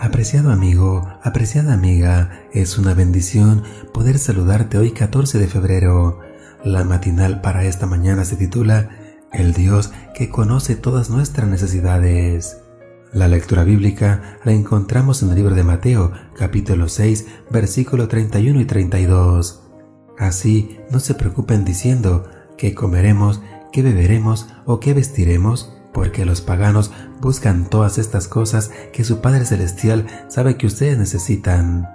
Apreciado amigo, apreciada amiga, es una bendición poder saludarte hoy 14 de febrero. La matinal para esta mañana se titula El Dios que conoce todas nuestras necesidades. La lectura bíblica la encontramos en el libro de Mateo, capítulo 6, versículo 31 y 32. Así no se preocupen diciendo qué comeremos, qué beberemos o qué vestiremos, porque los paganos buscan todas estas cosas que su Padre Celestial sabe que ustedes necesitan.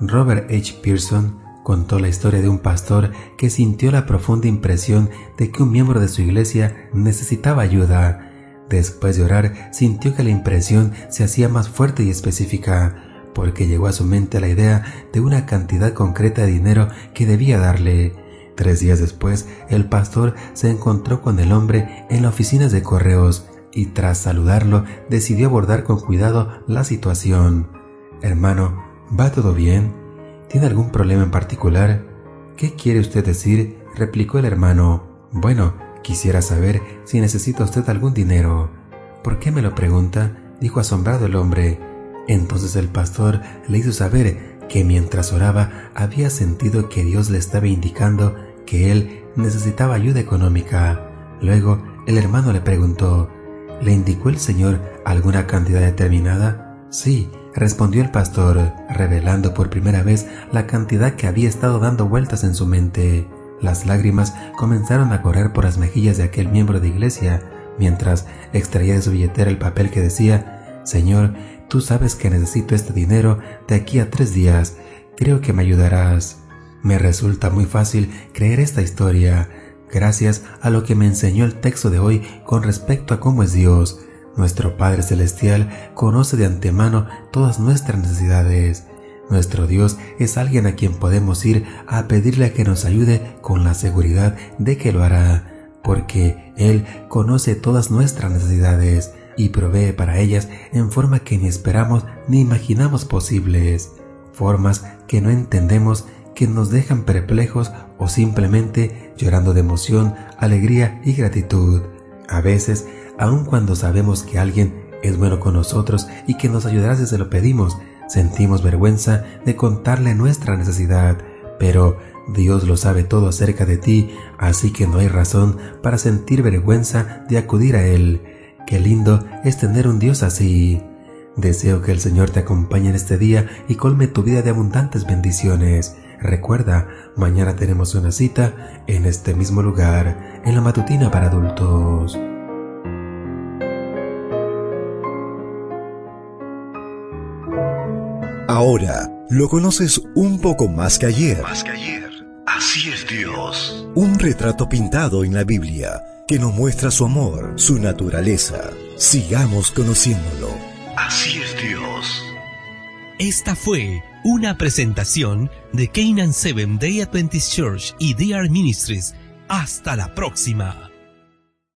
Robert H. Pearson contó la historia de un pastor que sintió la profunda impresión de que un miembro de su iglesia necesitaba ayuda. Después de orar, sintió que la impresión se hacía más fuerte y específica, porque llegó a su mente la idea de una cantidad concreta de dinero que debía darle. Tres días después, el pastor se encontró con el hombre en la oficina de correos y tras saludarlo decidió abordar con cuidado la situación. Hermano, ¿va todo bien? ¿Tiene algún problema en particular? ¿Qué quiere usted decir? replicó el hermano. Bueno, quisiera saber si necesita usted algún dinero. ¿Por qué me lo pregunta? dijo asombrado el hombre. Entonces el pastor le hizo saber que mientras oraba había sentido que Dios le estaba indicando que él necesitaba ayuda económica. Luego el hermano le preguntó, ¿le indicó el Señor alguna cantidad determinada? Sí, respondió el pastor, revelando por primera vez la cantidad que había estado dando vueltas en su mente. Las lágrimas comenzaron a correr por las mejillas de aquel miembro de iglesia, mientras extraía de su billetera el papel que decía, Señor, tú sabes que necesito este dinero de aquí a tres días, creo que me ayudarás. Me resulta muy fácil creer esta historia, gracias a lo que me enseñó el texto de hoy con respecto a cómo es Dios. Nuestro Padre Celestial conoce de antemano todas nuestras necesidades. Nuestro Dios es alguien a quien podemos ir a pedirle que nos ayude con la seguridad de que lo hará, porque Él conoce todas nuestras necesidades y provee para ellas en forma que ni esperamos ni imaginamos posibles, formas que no entendemos que nos dejan perplejos o simplemente llorando de emoción, alegría y gratitud. A veces, aun cuando sabemos que alguien es bueno con nosotros y que nos ayudará si se lo pedimos, sentimos vergüenza de contarle nuestra necesidad, pero Dios lo sabe todo acerca de ti, así que no hay razón para sentir vergüenza de acudir a Él. Qué lindo es tener un Dios así. Deseo que el Señor te acompañe en este día y colme tu vida de abundantes bendiciones. Recuerda, mañana tenemos una cita en este mismo lugar, en la matutina para adultos. Ahora lo conoces un poco más que ayer. Más que ayer. Así es Dios. Un retrato pintado en la Biblia que nos muestra su amor, su naturaleza. Sigamos conociéndolo. Así es Dios. Esta fue una presentación de Canaan Seven Day Adventist Church y DR Ministries. Hasta la próxima.